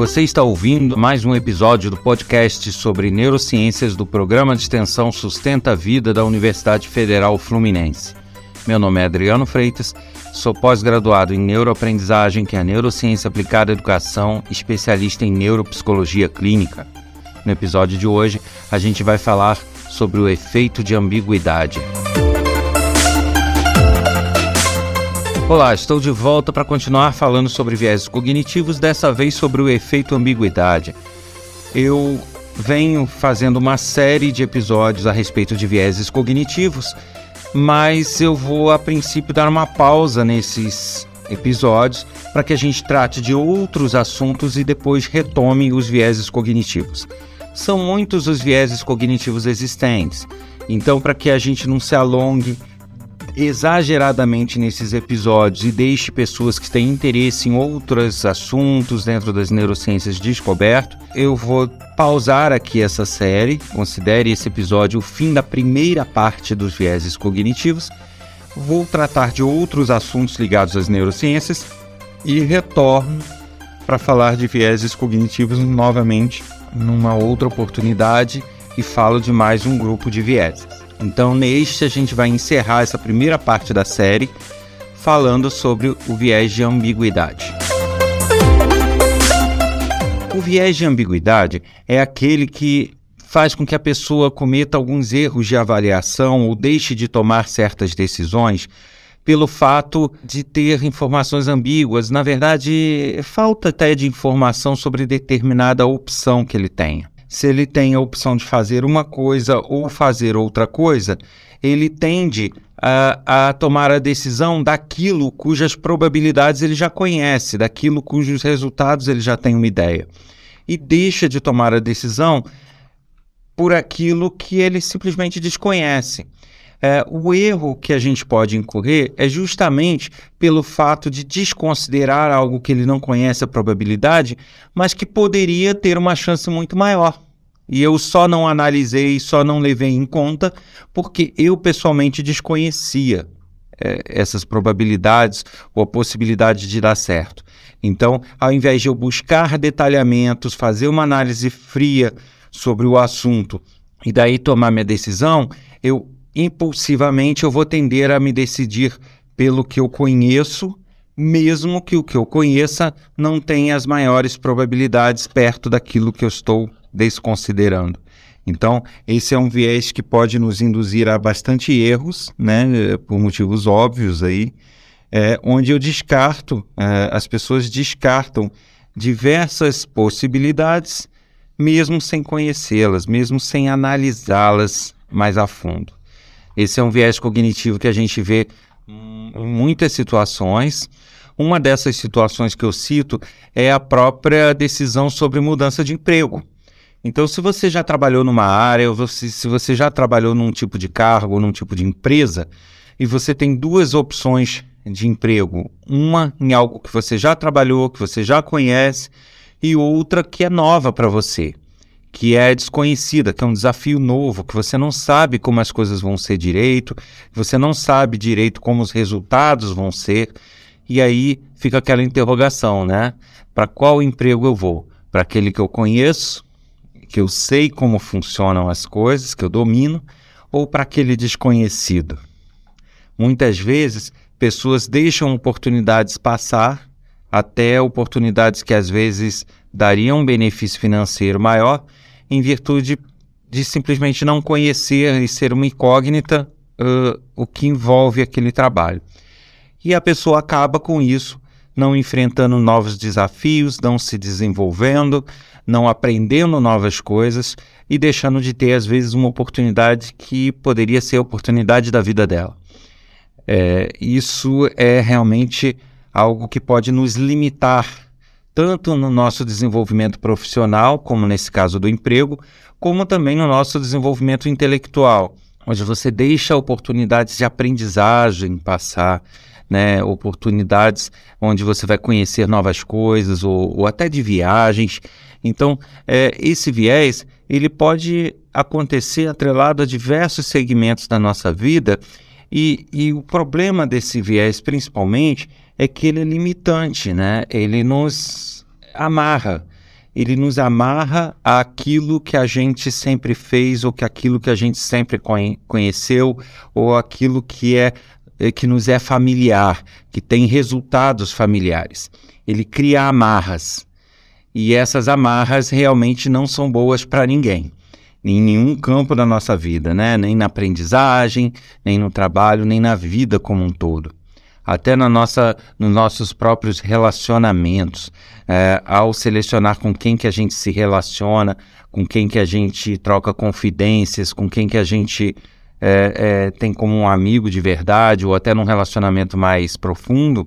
Você está ouvindo mais um episódio do podcast sobre neurociências do programa de extensão Sustenta a Vida da Universidade Federal Fluminense. Meu nome é Adriano Freitas, sou pós-graduado em neuroaprendizagem, que é a neurociência aplicada à educação, especialista em neuropsicologia clínica. No episódio de hoje, a gente vai falar sobre o efeito de ambiguidade. Olá, estou de volta para continuar falando sobre viéses cognitivos, dessa vez sobre o efeito ambiguidade. Eu venho fazendo uma série de episódios a respeito de vieses cognitivos, mas eu vou a princípio dar uma pausa nesses episódios para que a gente trate de outros assuntos e depois retome os vieses cognitivos. São muitos os vieses cognitivos existentes, então para que a gente não se alongue exageradamente nesses episódios e deixe pessoas que têm interesse em outros assuntos dentro das neurociências descoberto, eu vou pausar aqui essa série. Considere esse episódio o fim da primeira parte dos vieses cognitivos. Vou tratar de outros assuntos ligados às neurociências e retorno para falar de vieses cognitivos novamente numa outra oportunidade e falo de mais um grupo de vieses. Então, neste, a gente vai encerrar essa primeira parte da série falando sobre o viés de ambiguidade. O viés de ambiguidade é aquele que faz com que a pessoa cometa alguns erros de avaliação ou deixe de tomar certas decisões pelo fato de ter informações ambíguas. Na verdade, falta até de informação sobre determinada opção que ele tenha se ele tem a opção de fazer uma coisa ou fazer outra coisa, ele tende a, a, tomar a decisão daquilo cujas probabilidades ele já conhece, daquilo cujos resultados ele já tem uma ideia. E deixa de tomar a decisão por aquilo que ele simplesmente desconhece. É, o erro que a gente pode incorrer é justamente pelo fato de desconsiderar algo que ele não conhece a probabilidade, mas que poderia ter uma chance muito maior. E eu só não analisei, só não levei em conta, porque eu pessoalmente desconhecia é, essas probabilidades ou a possibilidade de dar certo. Então, ao invés de eu buscar detalhamentos, fazer uma análise fria sobre o assunto e daí tomar minha decisão, eu impulsivamente eu vou tender a me decidir pelo que eu conheço, mesmo que o que eu conheça não tenha as maiores probabilidades perto daquilo que eu estou desconsiderando. Então, esse é um viés que pode nos induzir a bastante erros, né, por motivos óbvios aí, é, onde eu descarto, é, as pessoas descartam diversas possibilidades, mesmo sem conhecê-las, mesmo sem analisá-las mais a fundo. Esse é um viés cognitivo que a gente vê em muitas situações. Uma dessas situações que eu cito é a própria decisão sobre mudança de emprego. Então, se você já trabalhou numa área, ou se você já trabalhou num tipo de cargo, num tipo de empresa, e você tem duas opções de emprego, uma em algo que você já trabalhou, que você já conhece, e outra que é nova para você que é desconhecida, que é um desafio novo, que você não sabe como as coisas vão ser direito, você não sabe direito como os resultados vão ser, e aí fica aquela interrogação, né? Para qual emprego eu vou? Para aquele que eu conheço, que eu sei como funcionam as coisas, que eu domino, ou para aquele desconhecido? Muitas vezes, pessoas deixam oportunidades passar, até oportunidades que às vezes dariam um benefício financeiro maior, em virtude de simplesmente não conhecer e ser uma incógnita uh, o que envolve aquele trabalho. E a pessoa acaba com isso, não enfrentando novos desafios, não se desenvolvendo, não aprendendo novas coisas e deixando de ter, às vezes, uma oportunidade que poderia ser a oportunidade da vida dela. É, isso é realmente algo que pode nos limitar tanto no nosso desenvolvimento profissional, como nesse caso do emprego, como também no nosso desenvolvimento intelectual, onde você deixa oportunidades de aprendizagem passar, né, oportunidades onde você vai conhecer novas coisas ou, ou até de viagens. Então, é, esse viés ele pode acontecer atrelado a diversos segmentos da nossa vida e, e o problema desse viés, principalmente, é que ele é limitante, né? Ele nos amarra. ele nos amarra àquilo que a gente sempre fez, ou que aquilo que a gente sempre conheceu, ou aquilo que é eh, que nos é familiar, que tem resultados familiares. Ele cria amarras. E essas amarras realmente não são boas para ninguém em nenhum campo da nossa vida, né? Nem na aprendizagem, nem no trabalho, nem na vida como um todo. Até na nossa, nos nossos próprios relacionamentos, é, ao selecionar com quem que a gente se relaciona, com quem que a gente troca confidências, com quem que a gente é, é, tem como um amigo de verdade, ou até num relacionamento mais profundo,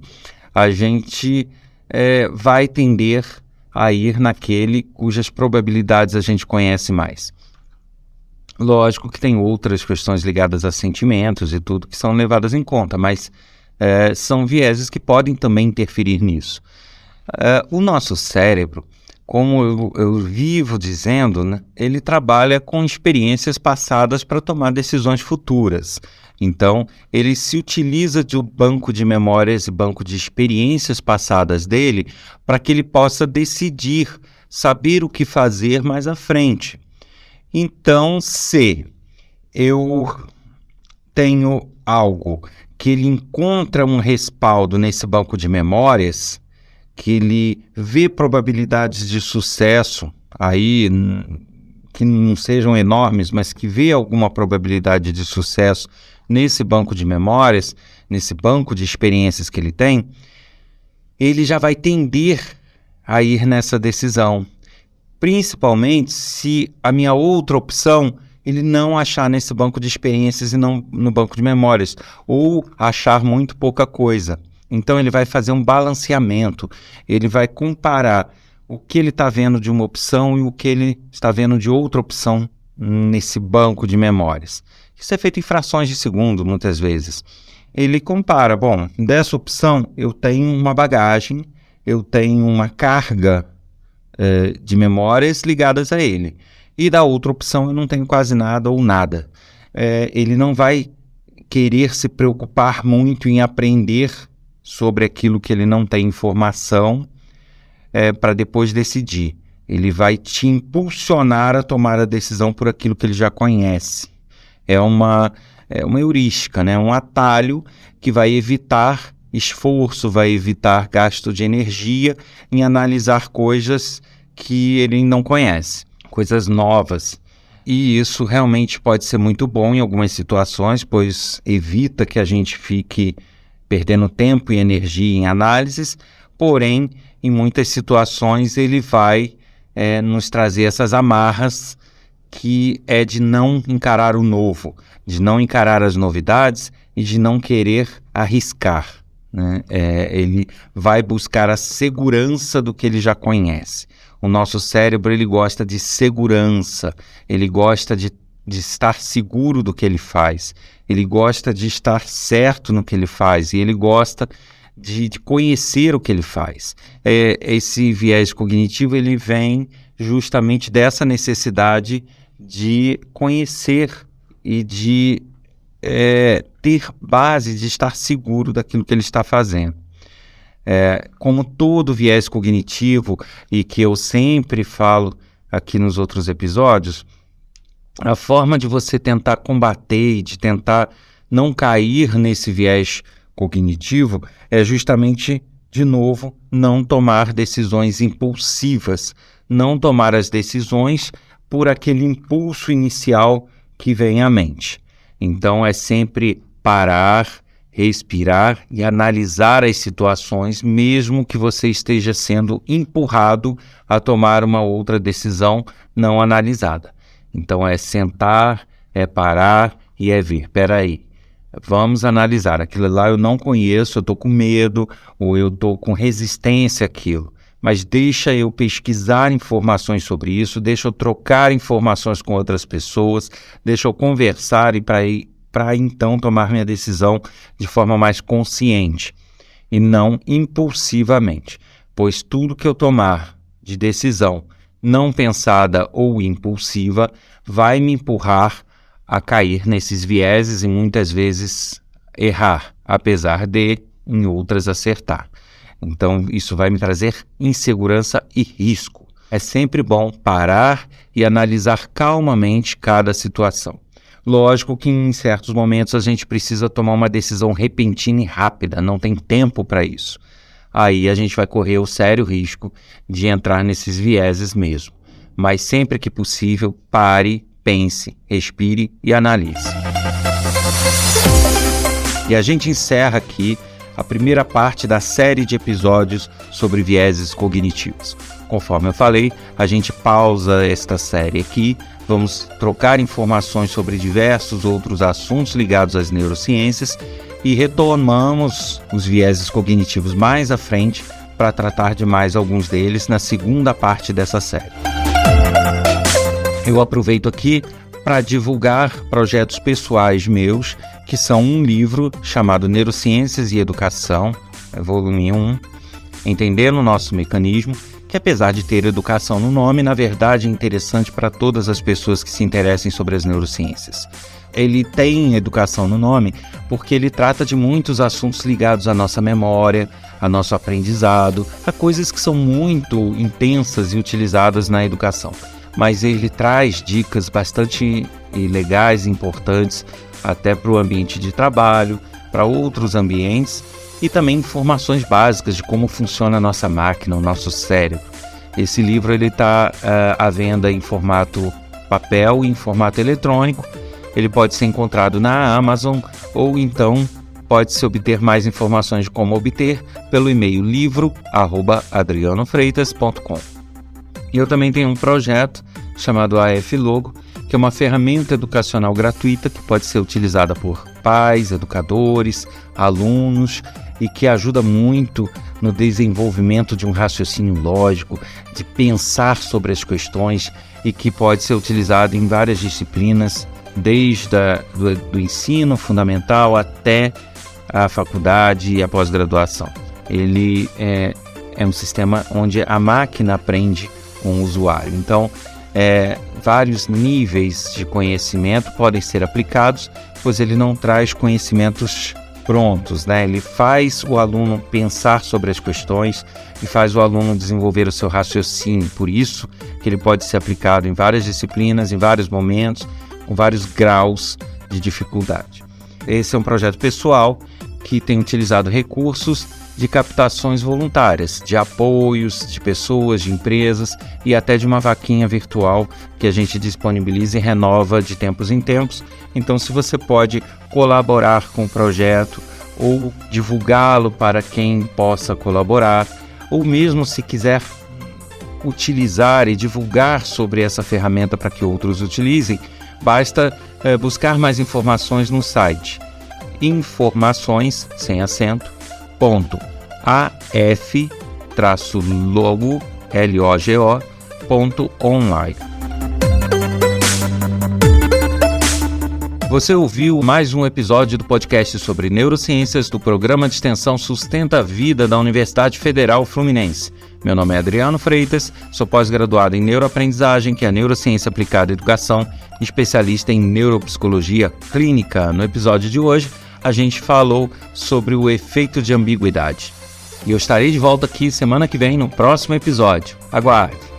a gente é, vai tender a ir naquele cujas probabilidades a gente conhece mais. Lógico que tem outras questões ligadas a sentimentos e tudo que são levadas em conta, mas é, são vieses que podem também interferir nisso. É, o nosso cérebro, como eu, eu vivo dizendo, né, ele trabalha com experiências passadas para tomar decisões futuras. Então, ele se utiliza do banco de memórias e banco de experiências passadas dele para que ele possa decidir, saber o que fazer mais à frente. Então, se eu tenho algo que ele encontra um respaldo nesse banco de memórias, que ele vê probabilidades de sucesso aí que não sejam enormes, mas que vê alguma probabilidade de sucesso nesse banco de memórias, nesse banco de experiências que ele tem, ele já vai tender a ir nessa decisão. Principalmente se a minha outra opção ele não achar nesse banco de experiências e não no banco de memórias, ou achar muito pouca coisa. Então ele vai fazer um balanceamento, ele vai comparar o que ele está vendo de uma opção e o que ele está vendo de outra opção nesse banco de memórias. Isso é feito em frações de segundo, muitas vezes. Ele compara, bom, dessa opção eu tenho uma bagagem, eu tenho uma carga uh, de memórias ligadas a ele. E da outra opção eu não tenho quase nada ou nada. É, ele não vai querer se preocupar muito em aprender sobre aquilo que ele não tem informação é, para depois decidir. Ele vai te impulsionar a tomar a decisão por aquilo que ele já conhece. É uma, é uma heurística, né? um atalho que vai evitar esforço, vai evitar gasto de energia em analisar coisas que ele não conhece, coisas novas. E isso realmente pode ser muito bom em algumas situações, pois evita que a gente fique perdendo tempo e energia em análises, porém, em muitas situações, ele vai é, nos trazer essas amarras que é de não encarar o novo, de não encarar as novidades e de não querer arriscar. Né? É, ele vai buscar a segurança do que ele já conhece. O nosso cérebro ele gosta de segurança, ele gosta de, de estar seguro do que ele faz, ele gosta de estar certo no que ele faz e ele gosta de, de conhecer o que ele faz. É, esse viés cognitivo ele vem justamente dessa necessidade de conhecer e de é, ter base de estar seguro daquilo que ele está fazendo. É, como todo viés cognitivo, e que eu sempre falo aqui nos outros episódios, a forma de você tentar combater e de tentar não cair nesse viés cognitivo é justamente, de novo, não tomar decisões impulsivas, não tomar as decisões por aquele impulso inicial que vem à mente. Então é sempre parar, respirar e analisar as situações, mesmo que você esteja sendo empurrado a tomar uma outra decisão não analisada. Então é sentar, é parar e é ver. Aí. Vamos analisar. Aquilo lá eu não conheço, eu estou com medo ou eu estou com resistência àquilo mas deixa eu pesquisar informações sobre isso, deixa eu trocar informações com outras pessoas, deixa eu conversar e para então tomar minha decisão de forma mais consciente e não impulsivamente, pois tudo que eu tomar de decisão não pensada ou impulsiva vai me empurrar a cair nesses vieses e muitas vezes errar, apesar de em outras acertar. Então, isso vai me trazer insegurança e risco. é sempre bom parar e analisar calmamente cada situação. Lógico que em certos momentos a gente precisa tomar uma decisão repentina e rápida, não tem tempo para isso. Aí a gente vai correr o sério risco de entrar nesses vieses mesmo. Mas sempre que possível, pare, pense, respire e analise. E a gente encerra aqui a primeira parte da série de episódios sobre vieses cognitivos. Conforme eu falei, a gente pausa esta série aqui, vamos trocar informações sobre diversos outros assuntos ligados às neurociências e retomamos os vieses cognitivos mais à frente para tratar de mais alguns deles na segunda parte dessa série. Eu aproveito aqui para divulgar projetos pessoais meus, que são um livro chamado Neurociências e Educação, volume 1, Entendendo o Nosso Mecanismo, que apesar de ter educação no nome, na verdade é interessante para todas as pessoas que se interessem sobre as neurociências. Ele tem educação no nome porque ele trata de muitos assuntos ligados à nossa memória, a nosso aprendizado, a coisas que são muito intensas e utilizadas na educação mas ele traz dicas bastante legais e importantes até para o ambiente de trabalho, para outros ambientes e também informações básicas de como funciona a nossa máquina, o nosso cérebro. Esse livro ele está uh, à venda em formato papel e em formato eletrônico. Ele pode ser encontrado na Amazon ou então pode-se obter mais informações de como obter pelo e-mail livro@adrianofreitas.com. E eu também tenho um projeto chamado AF Logo, que é uma ferramenta educacional gratuita que pode ser utilizada por pais, educadores, alunos e que ajuda muito no desenvolvimento de um raciocínio lógico, de pensar sobre as questões e que pode ser utilizado em várias disciplinas, desde a, do, do ensino fundamental até a faculdade e a pós-graduação. Ele é, é um sistema onde a máquina aprende com o usuário. Então, é, vários níveis de conhecimento podem ser aplicados, pois ele não traz conhecimentos prontos, né? Ele faz o aluno pensar sobre as questões e faz o aluno desenvolver o seu raciocínio. Por isso que ele pode ser aplicado em várias disciplinas, em vários momentos, com vários graus de dificuldade. Esse é um projeto pessoal que tem utilizado recursos de captações voluntárias, de apoios de pessoas, de empresas e até de uma vaquinha virtual que a gente disponibiliza e renova de tempos em tempos. Então, se você pode colaborar com o projeto ou divulgá-lo para quem possa colaborar, ou mesmo se quiser utilizar e divulgar sobre essa ferramenta para que outros utilizem, basta é, buscar mais informações no site informações sem acento ponto af traço logo logo ponto online. Você ouviu mais um episódio do podcast sobre neurociências do programa de extensão Sustenta a Vida da Universidade Federal Fluminense. Meu nome é Adriano Freitas, sou pós-graduado em neuroaprendizagem, que é neurociência aplicada à educação, especialista em neuropsicologia clínica. No episódio de hoje, a gente falou sobre o efeito de ambiguidade. E eu estarei de volta aqui semana que vem no próximo episódio. Aguarde!